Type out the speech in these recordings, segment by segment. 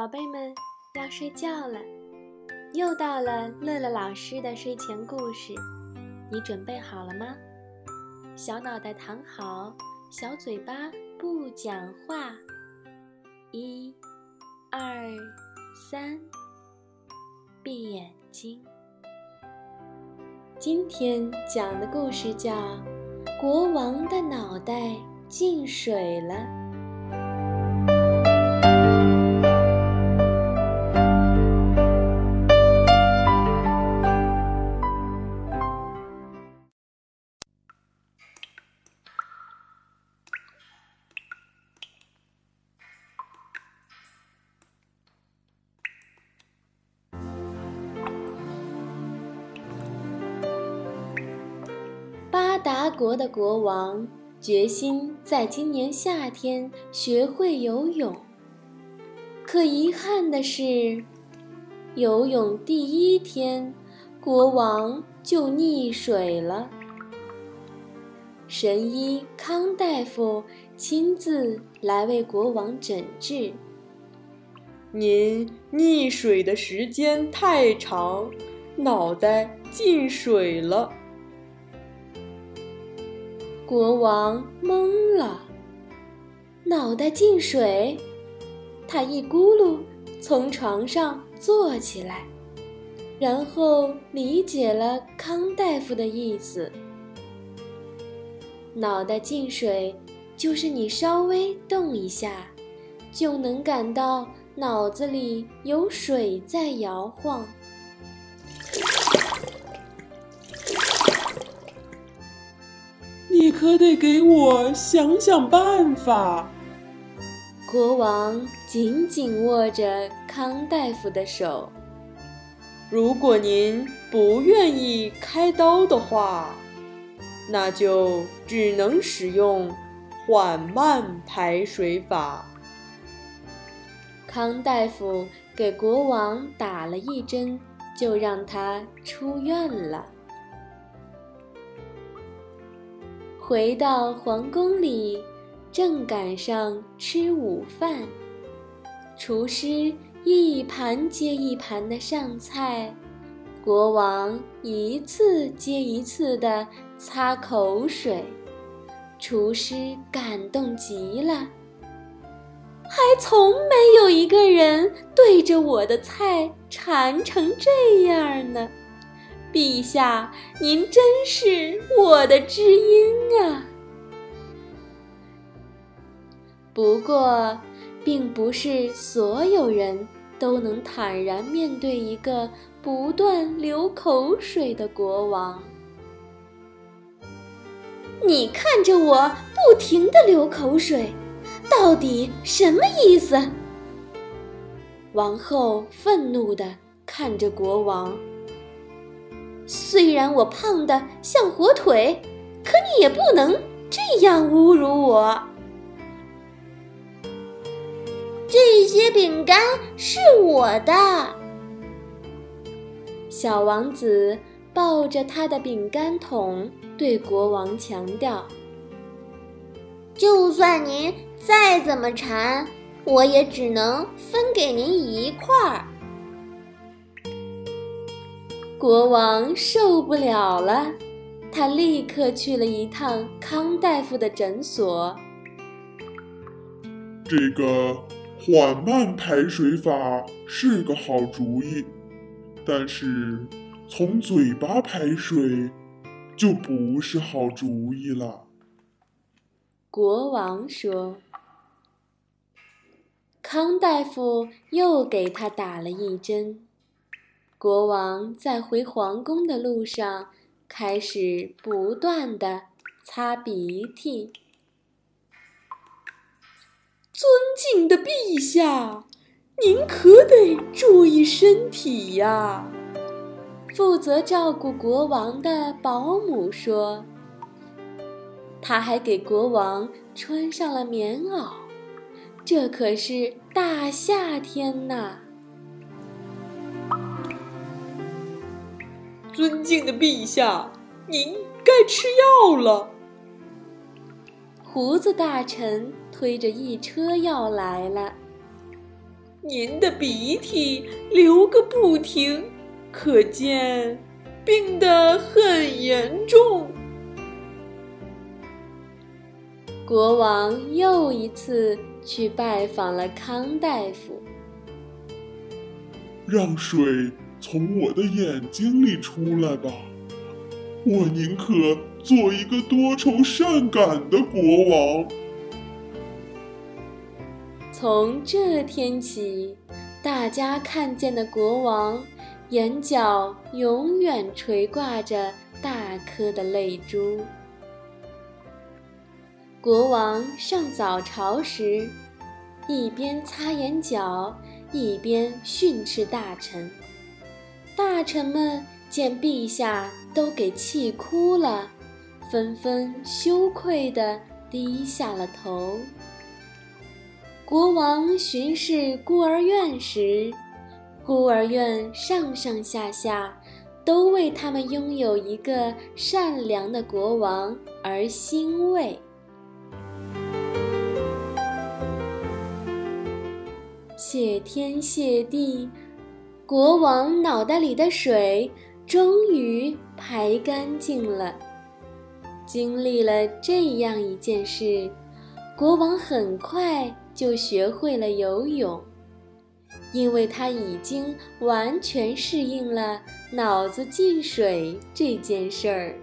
宝贝们要睡觉了，又到了乐乐老师的睡前故事，你准备好了吗？小脑袋躺好，小嘴巴不讲话。一、二、三，闭眼睛。今天讲的故事叫《国王的脑袋进水了》。达国的国王决心在今年夏天学会游泳，可遗憾的是，游泳第一天，国王就溺水了。神医康大夫亲自来为国王诊治。您溺水的时间太长，脑袋进水了。国王懵了，脑袋进水，他一咕噜从床上坐起来，然后理解了康大夫的意思。脑袋进水，就是你稍微动一下，就能感到脑子里有水在摇晃。可得给我想想办法。国王紧紧握着康大夫的手。如果您不愿意开刀的话，那就只能使用缓慢排水法。康大夫给国王打了一针，就让他出院了。回到皇宫里，正赶上吃午饭，厨师一盘接一盘的上菜，国王一次接一次的擦口水，厨师感动极了，还从没有一个人对着我的菜馋成这样呢。陛下，您真是我的知音啊！不过，并不是所有人都能坦然面对一个不断流口水的国王。你看着我不停的流口水，到底什么意思？王后愤怒的看着国王。虽然我胖的像火腿，可你也不能这样侮辱我。这些饼干是我的。小王子抱着他的饼干桶，对国王强调：“就算您再怎么馋，我也只能分给您一块儿。”国王受不了了，他立刻去了一趟康大夫的诊所。这个缓慢排水法是个好主意，但是从嘴巴排水就不是好主意了。国王说。康大夫又给他打了一针。国王在回皇宫的路上，开始不断的擦鼻涕。尊敬的陛下，您可得注意身体呀！负责照顾国王的保姆说。他还给国王穿上了棉袄，这可是大夏天呐！尊敬的陛下，您该吃药了。胡子大臣推着一车药来了。您的鼻涕流个不停，可见病得很严重。国王又一次去拜访了康大夫，让水从我的眼睛里出来吧，我宁可做一个多愁善感的国王。从这天起，大家看见的国王眼角永远垂挂着大颗的泪珠。国王上早朝时，一边擦眼角，一边训斥大臣。大臣们见陛下都给气哭了，纷纷羞愧地低下了头。国王巡视孤儿院时，孤儿院上上下下都为他们拥有一个善良的国王而欣慰。谢天谢地，国王脑袋里的水终于排干净了。经历了这样一件事，国王很快就学会了游泳，因为他已经完全适应了脑子进水这件事儿。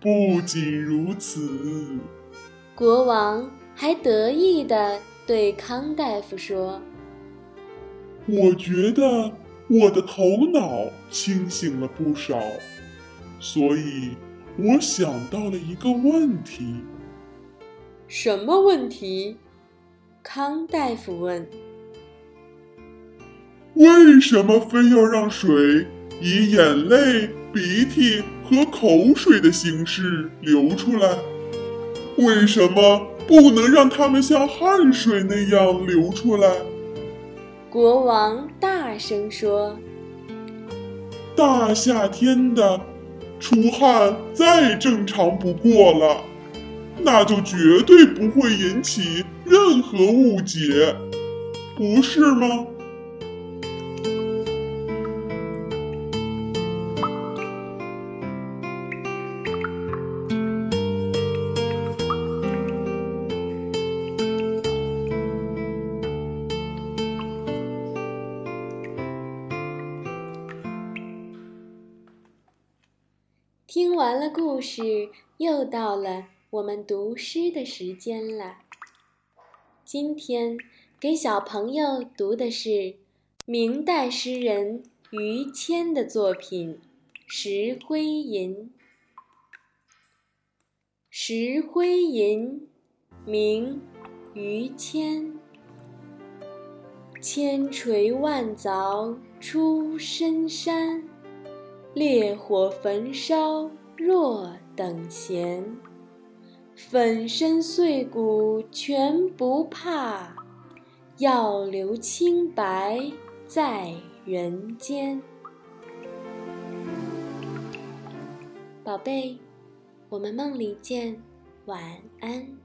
不仅如此，国王。还得意地对康大夫说：“我觉得我的头脑清醒了不少，所以我想到了一个问题。”“什么问题？”康大夫问。“为什么非要让水以眼泪、鼻涕和口水的形式流出来？为什么？”不能让它们像汗水那样流出来。国王大声说：“大夏天的，出汗再正常不过了，那就绝对不会引起任何误解，不是吗？”听完了故事，又到了我们读诗的时间了。今天给小朋友读的是明代诗人于谦的作品《石灰吟》。《石灰吟》，明·于谦。千锤万凿出深山。烈火焚烧若等闲，粉身碎骨全不怕，要留清白在人间。宝贝，我们梦里见，晚安。